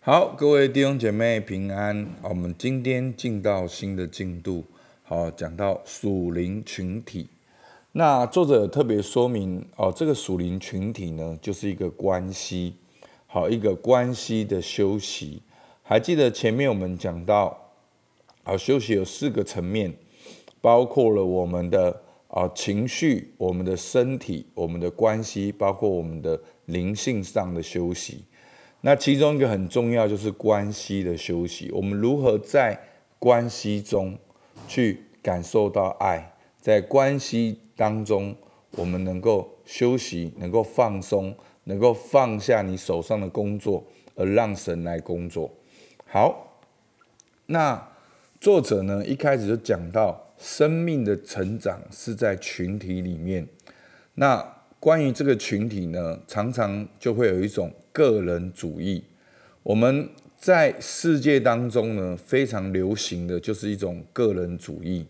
好，各位弟兄姐妹平安。我们今天进到新的进度，好，讲到属灵群体。那作者特别说明哦，这个属灵群体呢，就是一个关系，好，一个关系的休息。还记得前面我们讲到，好，休息有四个层面，包括了我们的啊情绪、我们的身体、我们的关系，包括我们的灵性上的休息。那其中一个很重要就是关系的休息。我们如何在关系中去感受到爱？在关系当中，我们能够休息，能够放松，能够放下你手上的工作，而让神来工作。好，那作者呢一开始就讲到，生命的成长是在群体里面。那关于这个群体呢，常常就会有一种。个人主义，我们在世界当中呢，非常流行的就是一种个人主义。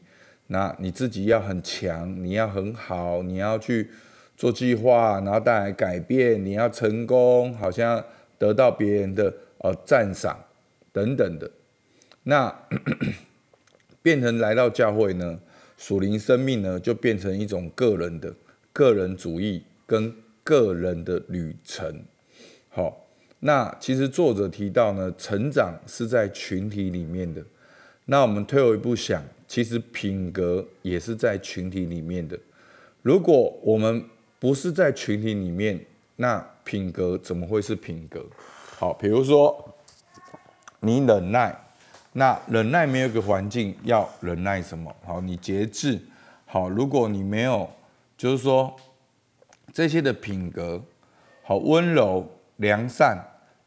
那你自己要很强，你要很好，你要去做计划，然后带来改变，你要成功，好像得到别人的呃赞赏等等的。那 变成来到教会呢，属灵生命呢，就变成一种个人的个人主义跟个人的旅程。好，那其实作者提到呢，成长是在群体里面的。那我们退后一步想，其实品格也是在群体里面的。如果我们不是在群体里面，那品格怎么会是品格？好，比如说你忍耐，那忍耐没有一个环境要忍耐什么？好，你节制。好，如果你没有，就是说这些的品格，好温柔。良善，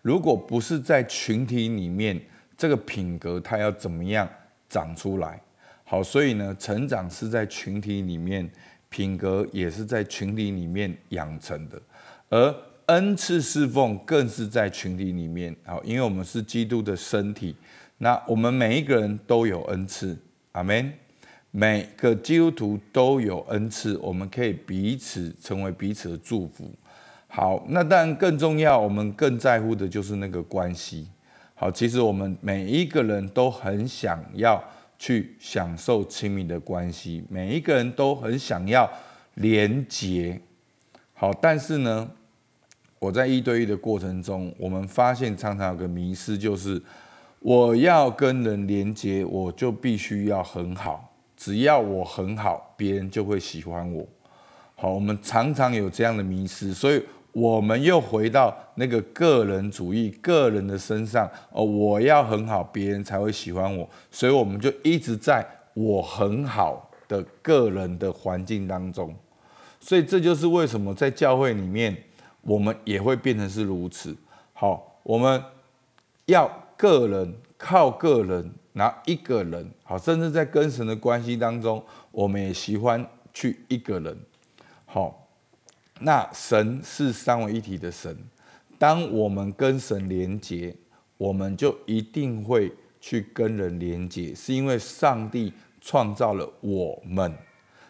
如果不是在群体里面，这个品格它要怎么样长出来？好，所以呢，成长是在群体里面，品格也是在群体里面养成的，而恩赐侍奉更是在群体里面。好，因为我们是基督的身体，那我们每一个人都有恩赐，阿门。每个基督徒都有恩赐，我们可以彼此成为彼此的祝福。好，那当然更重要，我们更在乎的就是那个关系。好，其实我们每一个人都很想要去享受亲密的关系，每一个人都很想要连结。好，但是呢，我在一对一的过程中，我们发现常常有个迷失，就是我要跟人连接，我就必须要很好，只要我很好，别人就会喜欢我。好，我们常常有这样的迷失，所以。我们又回到那个个人主义、个人的身上哦，我要很好，别人才会喜欢我，所以我们就一直在我很好的个人的环境当中，所以这就是为什么在教会里面，我们也会变成是如此。好，我们要个人靠个人，拿一个人好，甚至在跟神的关系当中，我们也喜欢去一个人好。那神是三位一体的神，当我们跟神连接，我们就一定会去跟人连接，是因为上帝创造了我们。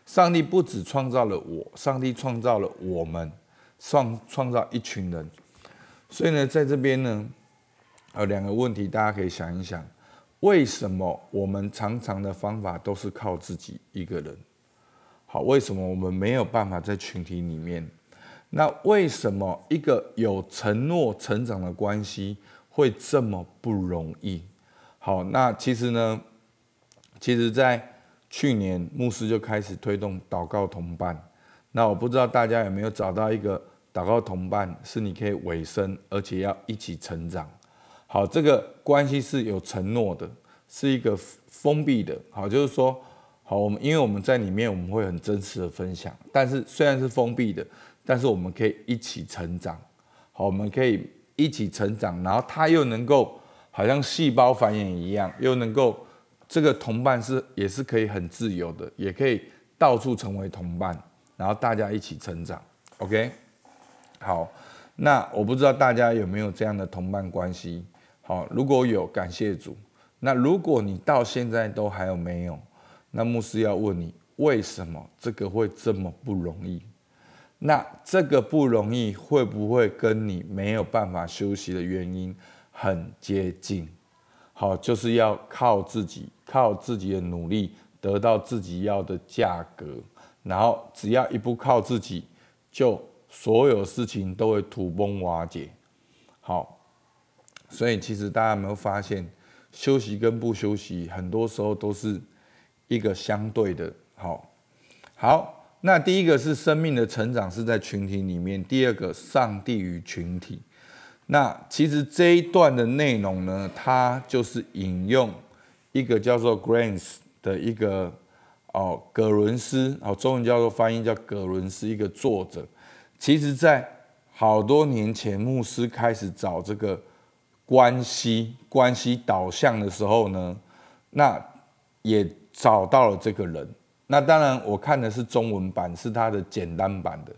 上帝不止创造了我，上帝创造了我们，创创造一群人。所以呢，在这边呢，有两个问题，大家可以想一想：为什么我们常常的方法都是靠自己一个人？好，为什么我们没有办法在群体里面？那为什么一个有承诺成长的关系会这么不容易？好，那其实呢，其实，在去年牧师就开始推动祷告同伴。那我不知道大家有没有找到一个祷告同伴，是你可以委身，而且要一起成长。好，这个关系是有承诺的，是一个封闭的。好，就是说，好，我们因为我们在里面，我们会很真实的分享，但是虽然是封闭的。但是我们可以一起成长，好，我们可以一起成长，然后他又能够好像细胞繁衍一样，又能够这个同伴是也是可以很自由的，也可以到处成为同伴，然后大家一起成长。OK，好，那我不知道大家有没有这样的同伴关系？好，如果有，感谢主。那如果你到现在都还有没有，那牧师要问你，为什么这个会这么不容易？那这个不容易，会不会跟你没有办法休息的原因，很接近。好，就是要靠自己，靠自己的努力得到自己要的价格，然后只要一不靠自己，就所有事情都会土崩瓦解。好，所以其实大家有没有发现，休息跟不休息，很多时候都是一个相对的。好，好，那第一个是生命的成长是在群体里面，第二个上帝与群体。那其实这一段的内容呢，它就是引用一个叫做 Grants 的一个哦，葛伦斯哦，中文叫做翻译叫葛伦斯一个作者。其实，在好多年前，牧师开始找这个关系关系导向的时候呢，那也找到了这个人。那当然，我看的是中文版，是它的简单版的。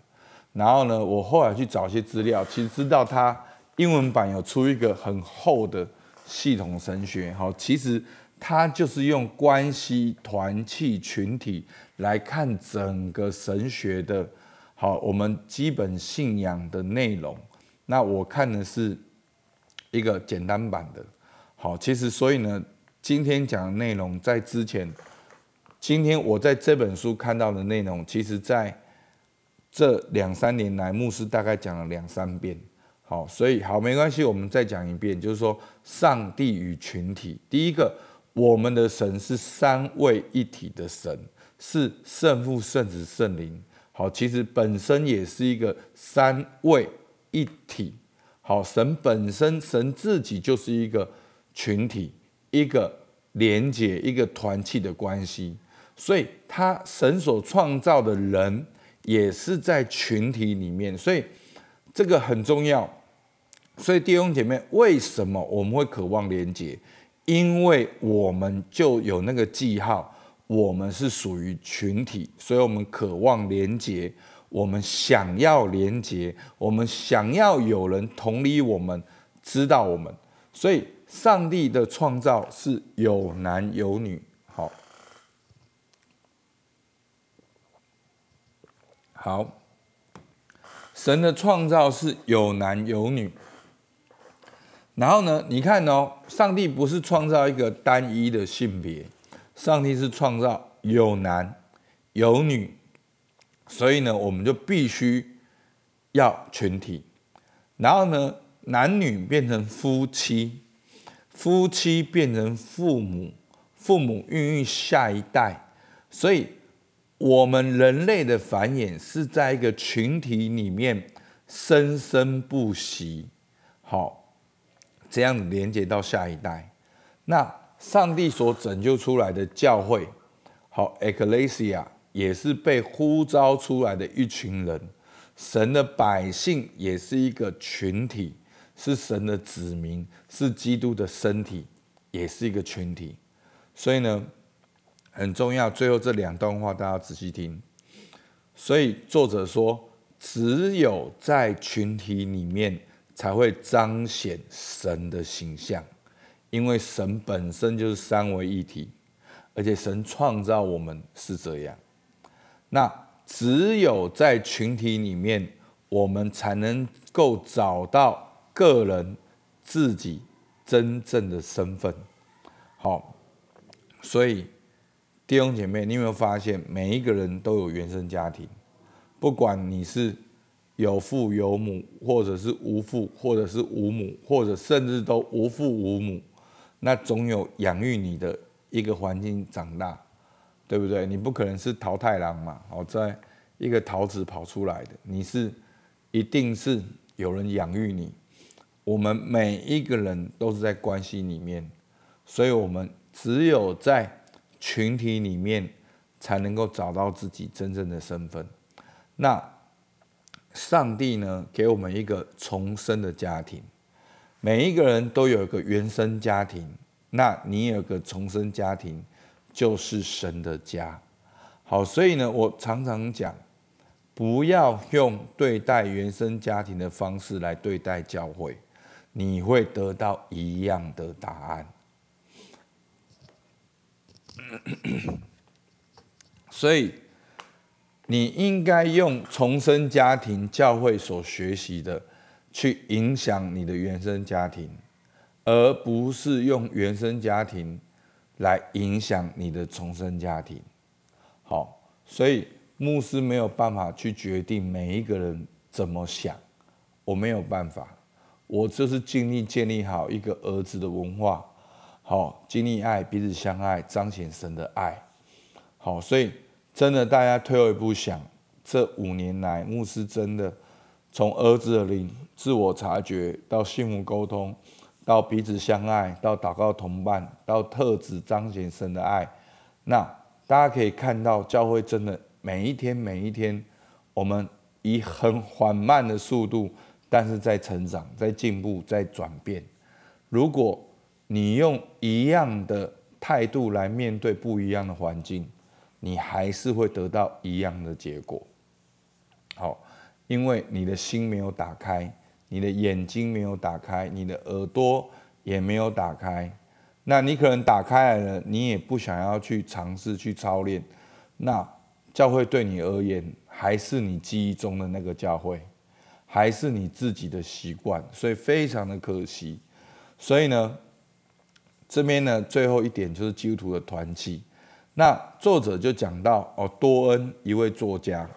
然后呢，我后来去找些资料，其实知道它。英文版有出一个很厚的系统神学，好，其实它就是用关系、团契、群体来看整个神学的，好，我们基本信仰的内容。那我看的是一个简单版的，好，其实所以呢，今天讲的内容在之前，今天我在这本书看到的内容，其实在这两三年来，牧师大概讲了两三遍。好，所以好没关系，我们再讲一遍，就是说上帝与群体。第一个，我们的神是三位一体的神，是圣父、圣子、圣灵。好，其实本身也是一个三位一体。好，神本身，神自己就是一个群体，一个连结、一个团契的关系。所以，他神所创造的人也是在群体里面，所以。这个很重要，所以弟兄姐妹，为什么我们会渴望连接？因为我们就有那个记号，我们是属于群体，所以我们渴望连接，我们想要连接，我们想要有人同理我们，知道我们。所以上帝的创造是有男有女，好，好。神的创造是有男有女，然后呢？你看哦，上帝不是创造一个单一的性别，上帝是创造有男有女，所以呢，我们就必须要群体。然后呢，男女变成夫妻，夫妻变成父母，父母孕育下一代，所以。我们人类的繁衍是在一个群体里面生生不息，好，这样连接到下一代。那上帝所拯救出来的教会，好，Ecclesia 也是被呼召出来的一群人，神的百姓也是一个群体，是神的子民，是基督的身体，也是一个群体。所以呢？很重要，最后这两段话大家仔细听。所以作者说，只有在群体里面才会彰显神的形象，因为神本身就是三位一体，而且神创造我们是这样。那只有在群体里面，我们才能够找到个人自己真正的身份。好，所以。弟兄姐妹，你有没有发现，每一个人都有原生家庭？不管你是有父有母，或者是无父，或者是无母，或者甚至都无父无母，那总有养育你的一个环境长大，对不对？你不可能是桃太郎嘛，哦，在一个桃子跑出来的，你是一定是有人养育你。我们每一个人都是在关系里面，所以我们只有在。群体里面才能够找到自己真正的身份。那上帝呢，给我们一个重生的家庭，每一个人都有一个原生家庭。那你有个重生家庭，就是神的家。好，所以呢，我常常讲，不要用对待原生家庭的方式来对待教会，你会得到一样的答案。所以，你应该用重生家庭教会所学习的，去影响你的原生家庭，而不是用原生家庭来影响你的重生家庭。好，所以牧师没有办法去决定每一个人怎么想，我没有办法，我就是尽力建立好一个儿子的文化，好，经历爱，彼此相爱，彰显神的爱。好，所以真的，大家退后一步想，这五年来，牧师真的从儿子的灵、自我察觉到幸福沟通。到彼此相爱，到祷告同伴，到特质彰显神的爱，那大家可以看到，教会真的每一天每一天，我们以很缓慢的速度，但是在成长，在进步，在转变。如果你用一样的态度来面对不一样的环境，你还是会得到一样的结果。好，因为你的心没有打开。你的眼睛没有打开，你的耳朵也没有打开，那你可能打开来了，你也不想要去尝试去操练。那教会对你而言，还是你记忆中的那个教会，还是你自己的习惯，所以非常的可惜。所以呢，这边呢，最后一点就是基督徒的团契。那作者就讲到哦，多恩一位作家，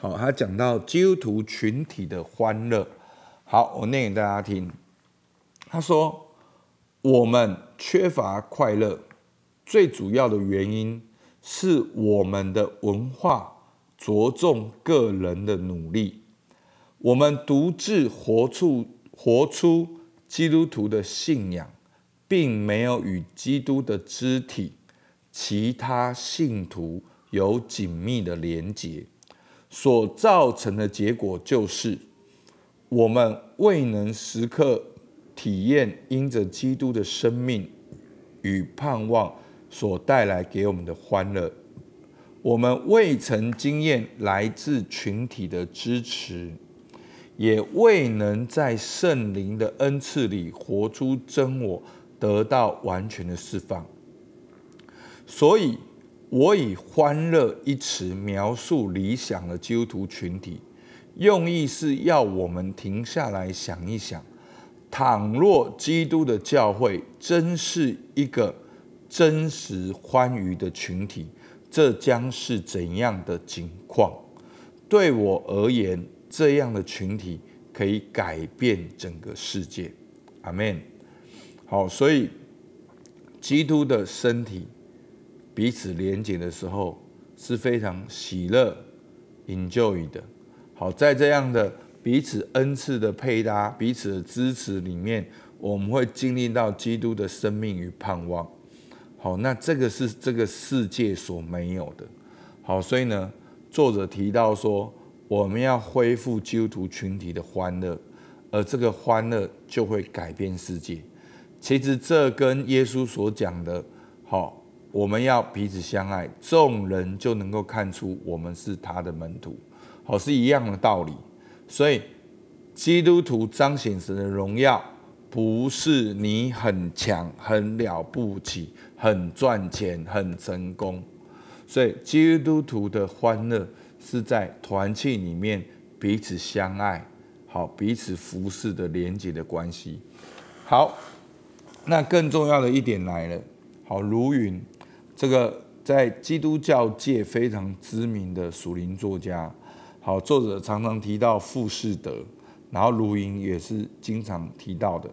好，他讲到基督徒群体的欢乐。好，我念给大家听。他说：“我们缺乏快乐，最主要的原因是我们的文化着重个人的努力。我们独自活出活出基督徒的信仰，并没有与基督的肢体其他信徒有紧密的连结，所造成的结果就是。”我们未能时刻体验因着基督的生命与盼望所带来给我们的欢乐，我们未曾经验来自群体的支持，也未能在圣灵的恩赐里活出真我，得到完全的释放。所以，我以“欢乐”一词描述理想的基督徒群体。用意是要我们停下来想一想：倘若基督的教会真是一个真实欢愉的群体，这将是怎样的景况？对我而言，这样的群体可以改变整个世界。阿门。好，所以基督的身体彼此连结的时候是非常喜乐、enjoy 的。好，在这样的彼此恩赐的配搭、彼此的支持里面，我们会经历到基督的生命与盼望。好，那这个是这个世界所没有的。好，所以呢，作者提到说，我们要恢复基督徒群体的欢乐，而这个欢乐就会改变世界。其实这跟耶稣所讲的，好，我们要彼此相爱，众人就能够看出我们是他的门徒。好是一样的道理，所以基督徒彰显神的荣耀，不是你很强、很了不起、很赚钱、很成功。所以基督徒的欢乐是在团契里面彼此相爱，好彼此服侍的连结的关系。好，那更重要的一点来了，好如云这个在基督教界非常知名的属灵作家。好，作者常常提到富士德，然后卢云也是经常提到的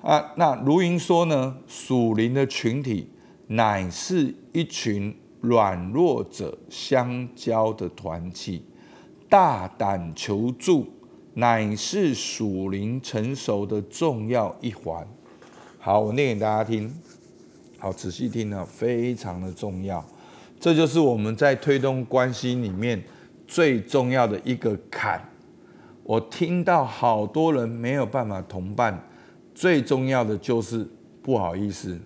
啊。那卢云说呢，属灵的群体乃是一群软弱者相交的团体，大胆求助乃是属灵成熟的重要一环。好，我念给大家听，好，仔细听呢，非常的重要。这就是我们在推动关系里面。最重要的一个坎，我听到好多人没有办法同伴，最重要的就是不好意思，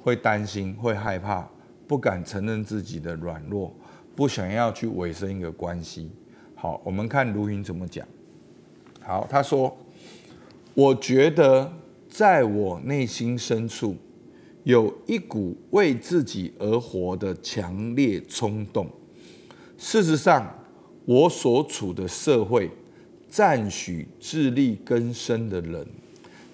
会担心，会害怕，不敢承认自己的软弱，不想要去委身一个关系。好，我们看卢云怎么讲。好，他说：“我觉得在我内心深处，有一股为自己而活的强烈冲动。事实上。”我所处的社会，赞许自力更生的人，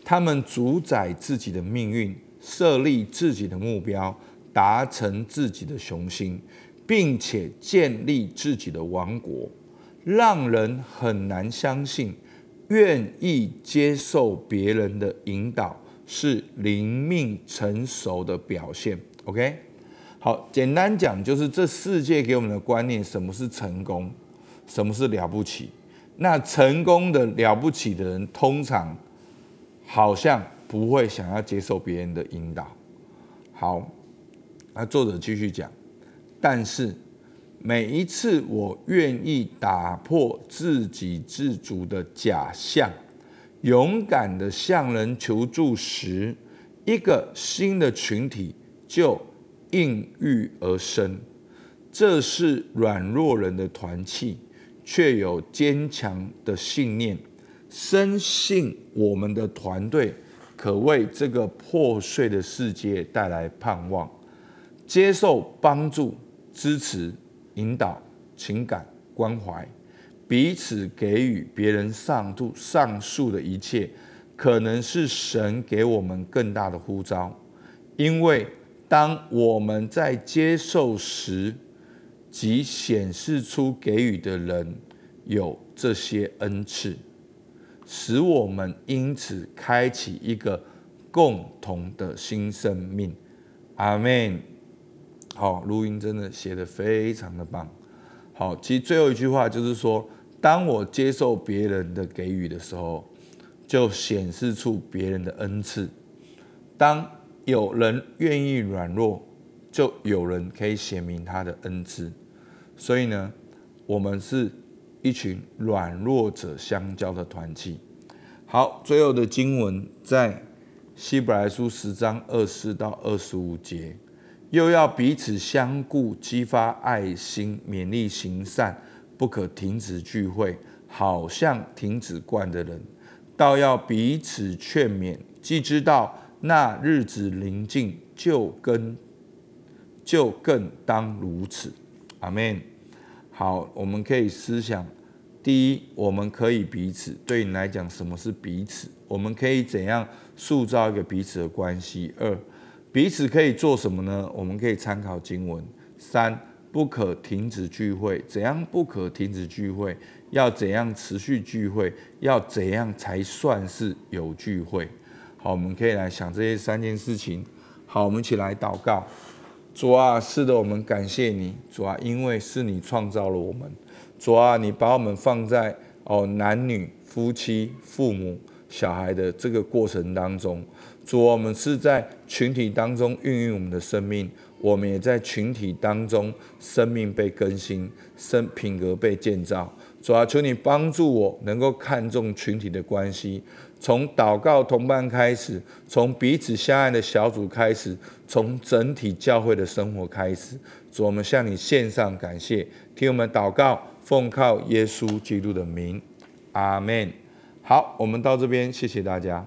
他们主宰自己的命运，设立自己的目标，达成自己的雄心，并且建立自己的王国，让人很难相信，愿意接受别人的引导是灵命成熟的表现。OK，好，简单讲就是这世界给我们的观念，什么是成功，什么是了不起？那成功的了不起的人，通常好像不会想要接受别人的引导。好，那作者继续讲，但是每一次我愿意打破自给自足的假象，勇敢的向人求助时，一个新的群体就应运而生。这是软弱人的团契。却有坚强的信念，深信我们的团队可为这个破碎的世界带来盼望。接受帮助、支持、引导、情感关怀，彼此给予别人上度上述的一切，可能是神给我们更大的呼召。因为当我们在接受时，即显示出给予的人有这些恩赐，使我们因此开启一个共同的新生命。阿门。好，录音真的写的非常的棒。好，其实最后一句话就是说，当我接受别人的给予的时候，就显示出别人的恩赐。当有人愿意软弱，就有人可以显明他的恩赐。所以呢，我们是一群软弱者相交的团体。好，最后的经文在希伯来书十章二四到二十五节，又要彼此相顾，激发爱心，勉励行善，不可停止聚会，好像停止惯的人，倒要彼此劝勉，既知道那日子临近，就跟就更当如此。阿门。好，我们可以思想：第一，我们可以彼此对你来讲，什么是彼此？我们可以怎样塑造一个彼此的关系？二，彼此可以做什么呢？我们可以参考经文。三，不可停止聚会。怎样不可停止聚会？要怎样持续聚会？要怎样才算是有聚会？好，我们可以来想这些三件事情。好，我们一起来祷告。主啊，是的，我们感谢你，主啊，因为是你创造了我们。主啊，你把我们放在哦男女、夫妻、父母、小孩的这个过程当中。主，我们是在群体当中孕育我们的生命，我们也在群体当中生命被更新，生品格被建造。主啊，求你帮助我能够看重群体的关系。从祷告同伴开始，从彼此相爱的小组开始，从整体教会的生活开始。主，我们向你献上感谢，听我们祷告，奉靠耶稣基督的名，阿门。好，我们到这边，谢谢大家。